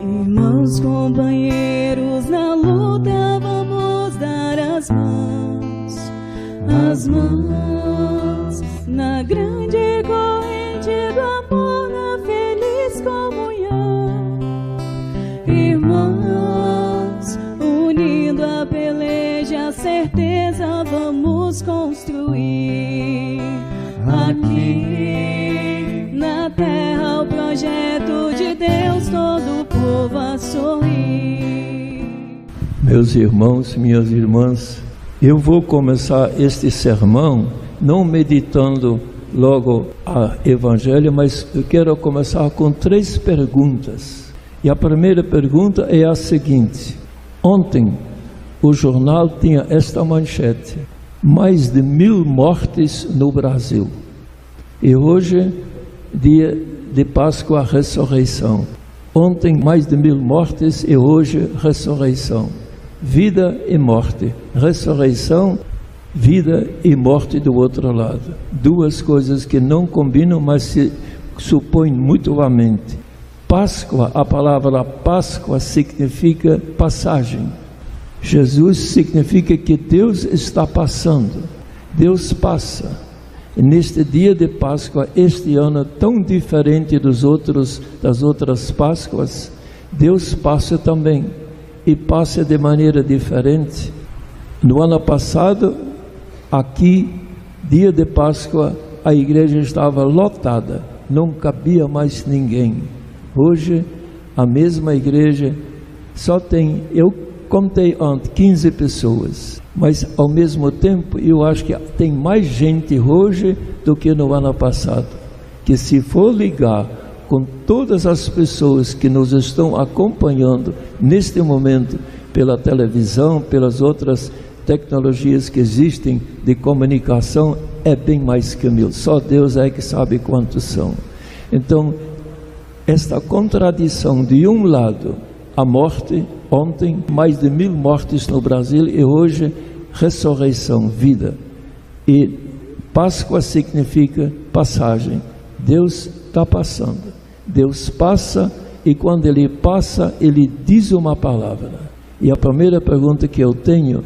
Irmãos, companheiros na luta, vamos dar as mãos, as mãos na grande corrente do amor, na feliz comunhão. Irmãos, unindo a peleja, a certeza vamos construir aqui terra o projeto de Deus, todo o povo a sorrir. Meus irmãos, minhas irmãs, eu vou começar este sermão não meditando logo a Evangelho, mas eu quero começar com três perguntas. E a primeira pergunta é a seguinte: ontem o jornal tinha esta manchete: mais de mil mortes no Brasil. E hoje, dia de Páscoa, ressurreição. Ontem, mais de mil mortes e hoje, ressurreição. Vida e morte. Ressurreição, vida e morte do outro lado. Duas coisas que não combinam, mas se supõem mutuamente. Páscoa, a palavra Páscoa significa passagem. Jesus significa que Deus está passando. Deus passa. Neste dia de Páscoa, este ano tão diferente dos outros das outras Páscoas, Deus passa também e passa de maneira diferente. No ano passado, aqui, dia de Páscoa, a igreja estava lotada, não cabia mais ninguém. Hoje, a mesma igreja só tem, eu contei ontem, 15 pessoas, mas ao mesmo tempo eu acho que tem mais gente hoje do que no ano passado. Que se for ligar com todas as pessoas que nos estão acompanhando neste momento pela televisão, pelas outras tecnologias que existem de comunicação, é bem mais que mil. Só Deus é que sabe quantos são. Então, esta contradição de um lado, a morte, ontem mais de mil mortes no Brasil e hoje ressurreição, vida. E Páscoa significa passagem. Deus está passando. Deus passa e quando Ele passa, Ele diz uma palavra. E a primeira pergunta que eu tenho,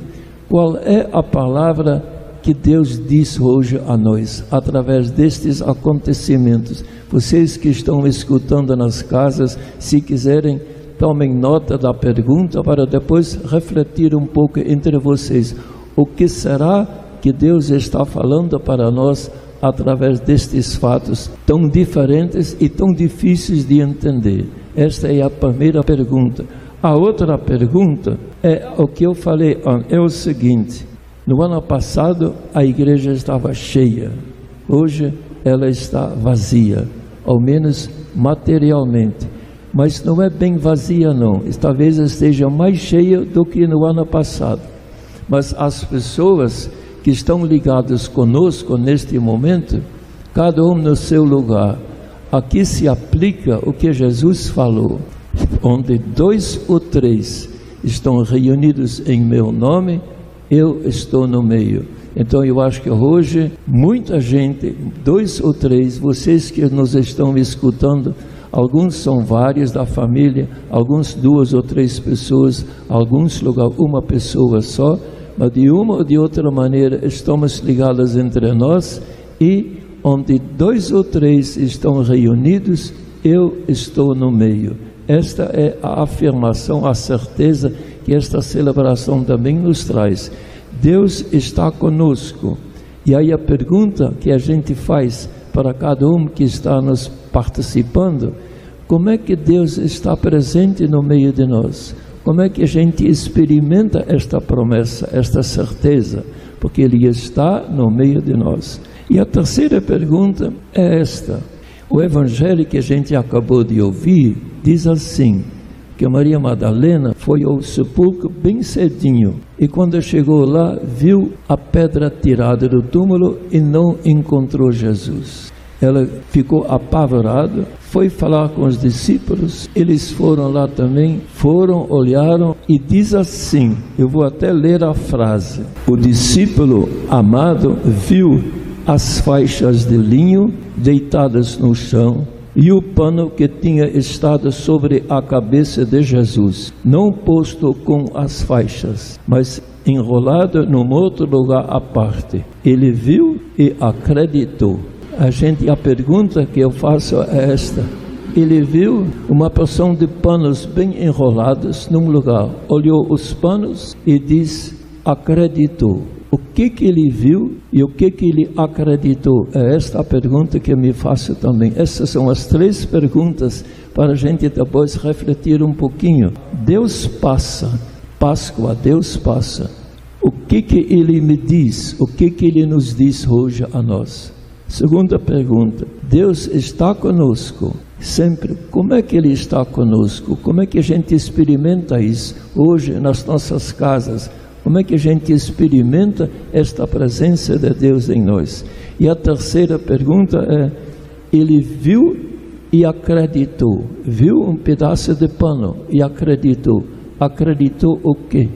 qual é a palavra que Deus diz hoje a nós, através destes acontecimentos? Vocês que estão escutando nas casas, se quiserem, tomem nota da pergunta para depois refletir um pouco entre vocês. O que será que Deus está falando para nós através destes fatos tão diferentes e tão difíceis de entender? Esta é a primeira pergunta. A outra pergunta é o que eu falei é o seguinte: no ano passado a igreja estava cheia, hoje ela está vazia, ao menos materialmente mas não é bem vazia não. Talvez esteja mais cheia do que no ano passado. Mas as pessoas que estão ligadas conosco neste momento, cada um no seu lugar, aqui se aplica o que Jesus falou, onde dois ou três estão reunidos em meu nome, eu estou no meio. Então eu acho que hoje muita gente, dois ou três, vocês que nos estão escutando, Alguns são vários da família, alguns duas ou três pessoas, alguns lugar uma pessoa só, mas de uma ou de outra maneira estamos ligados entre nós e onde dois ou três estão reunidos, eu estou no meio. Esta é a afirmação, a certeza que esta celebração também nos traz. Deus está conosco. E aí a pergunta que a gente faz para cada um que está nos participando, como é que Deus está presente no meio de nós? Como é que a gente experimenta esta promessa, esta certeza? Porque Ele está no meio de nós. E a terceira pergunta é esta: o evangelho que a gente acabou de ouvir diz assim: que Maria Madalena foi ao sepulcro bem cedinho e quando chegou lá viu a pedra tirada do túmulo e não encontrou Jesus ela ficou apavorada, foi falar com os discípulos, eles foram lá também, foram, olharam e diz assim: eu vou até ler a frase. O discípulo amado viu as faixas de linho deitadas no chão e o pano que tinha estado sobre a cabeça de Jesus, não posto com as faixas, mas enrolado num outro lugar à parte. Ele viu e acreditou. A gente a pergunta que eu faço é esta: ele viu uma porção de panos bem enrolados num lugar, olhou os panos e diz: acreditou. O que que ele viu e o que que ele acreditou? É esta a pergunta que eu me faço também. Essas são as três perguntas para a gente depois refletir um pouquinho. Deus passa, Páscoa, Deus passa. O que que ele me diz? O que que ele nos diz hoje a nós? Segunda pergunta: Deus está conosco sempre. Como é que Ele está conosco? Como é que a gente experimenta isso hoje nas nossas casas? Como é que a gente experimenta esta presença de Deus em nós? E a terceira pergunta é: ele viu e acreditou. Viu um pedaço de pano e acreditou. Acreditou o quê?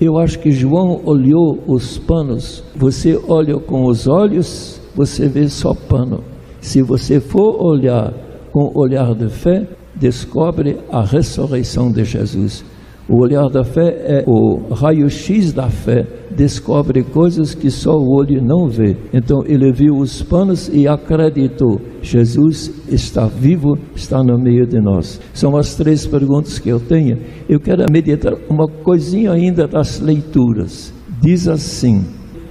Eu acho que João olhou os panos. Você olha com os olhos, você vê só pano. Se você for olhar com olhar de fé, descobre a ressurreição de Jesus. O olhar da fé é o raio-x da fé, descobre coisas que só o olho não vê. Então ele viu os panos e acreditou: Jesus está vivo, está no meio de nós. São as três perguntas que eu tenho. Eu quero meditar uma coisinha ainda das leituras. Diz assim: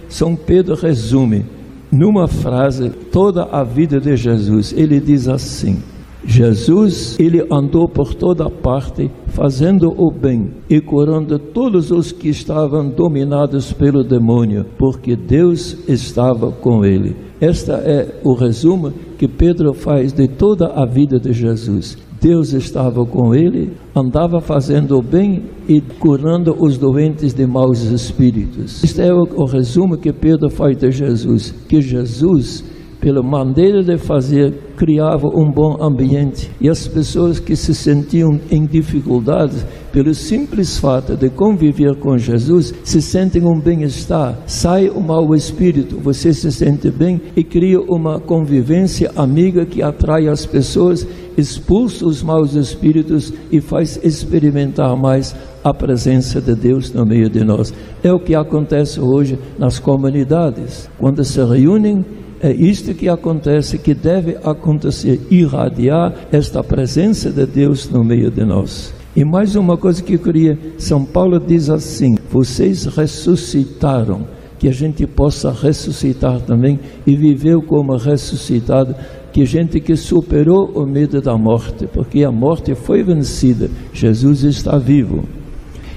São Pedro resume numa frase toda a vida de Jesus. Ele diz assim: Jesus, ele andou por toda parte fazendo o bem e curando todos os que estavam dominados pelo demônio, porque Deus estava com ele. Esta é o resumo que Pedro faz de toda a vida de Jesus. Deus estava com ele, andava fazendo o bem e curando os doentes de maus espíritos. Este é o, o resumo que Pedro faz de Jesus, que Jesus pela maneira de fazer, criava um bom ambiente. E as pessoas que se sentiam em dificuldades, pelo simples fato de conviver com Jesus, se sentem um bem-estar. Sai o mau espírito, você se sente bem e cria uma convivência amiga que atrai as pessoas, expulsa os maus espíritos e faz experimentar mais a presença de Deus no meio de nós. É o que acontece hoje nas comunidades. Quando se reúnem, é isto que acontece, que deve acontecer, irradiar esta presença de Deus no meio de nós. E mais uma coisa que eu queria, São Paulo diz assim: vocês ressuscitaram, que a gente possa ressuscitar também e viver como ressuscitado, que gente que superou o medo da morte, porque a morte foi vencida, Jesus está vivo.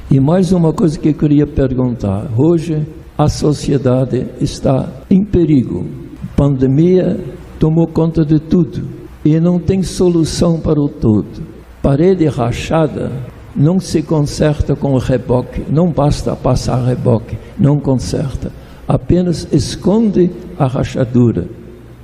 E mais uma coisa que eu queria perguntar: hoje a sociedade está em perigo Pandemia tomou conta de tudo e não tem solução para o todo. Parede rachada não se conserta com reboque, não basta passar reboque, não conserta, apenas esconde a rachadura.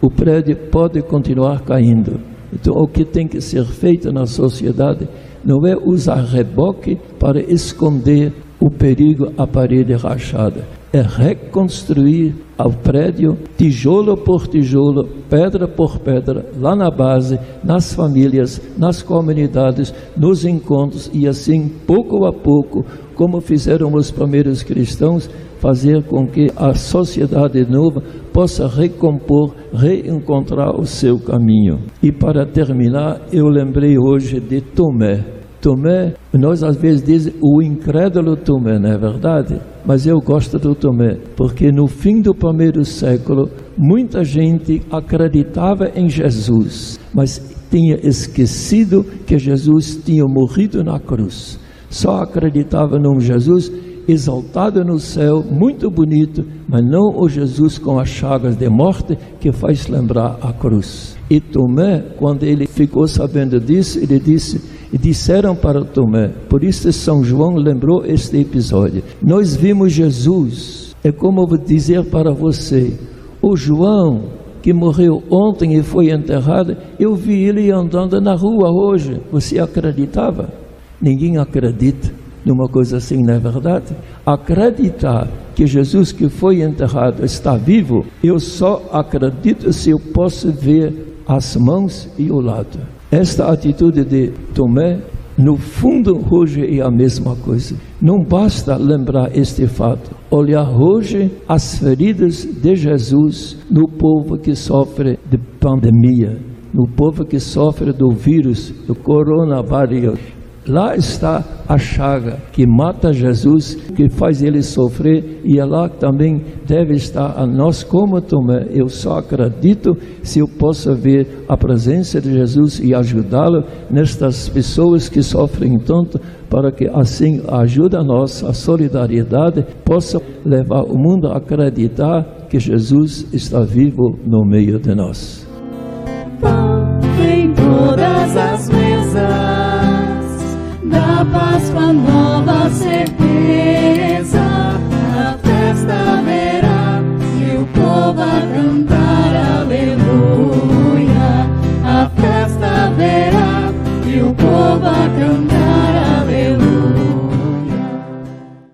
O prédio pode continuar caindo. Então, o que tem que ser feito na sociedade não é usar reboque para esconder o perigo à parede rachada, é reconstruir o prédio tijolo por tijolo, pedra por pedra, lá na base, nas famílias, nas comunidades, nos encontros e assim, pouco a pouco, como fizeram os primeiros cristãos, fazer com que a sociedade nova possa recompor, reencontrar o seu caminho. E para terminar, eu lembrei hoje de Tomé. Tomé, nós às vezes dizemos o incrédulo Tomé, não é verdade? Mas eu gosto do Tomé, porque no fim do primeiro século, muita gente acreditava em Jesus, mas tinha esquecido que Jesus tinha morrido na cruz. Só acreditava num Jesus exaltado no céu, muito bonito, mas não o Jesus com as chagas de morte que faz lembrar a cruz. E Tomé, quando ele ficou sabendo disso, ele disse: e disseram para Tomé, por isso São João lembrou este episódio. Nós vimos Jesus, é como vou dizer para você, o João que morreu ontem e foi enterrado, eu vi ele andando na rua hoje. Você acreditava? Ninguém acredita numa coisa assim, não é verdade? Acreditar que Jesus que foi enterrado está vivo, eu só acredito se eu posso ver as mãos e o lado. Esta atitude de Tomé, no fundo, hoje é a mesma coisa. Não basta lembrar este fato, olhar hoje as feridas de Jesus no povo que sofre de pandemia, no povo que sofre do vírus, do coronavírus. Lá está a chaga que mata Jesus, que faz ele sofrer, e é lá também deve estar a nós como Tomé. Eu só acredito se eu posso ver a presença de Jesus e ajudá-lo nestas pessoas que sofrem tanto, para que assim a ajuda a nós, a solidariedade, possa levar o mundo a acreditar que Jesus está vivo no meio de nós. Em todas as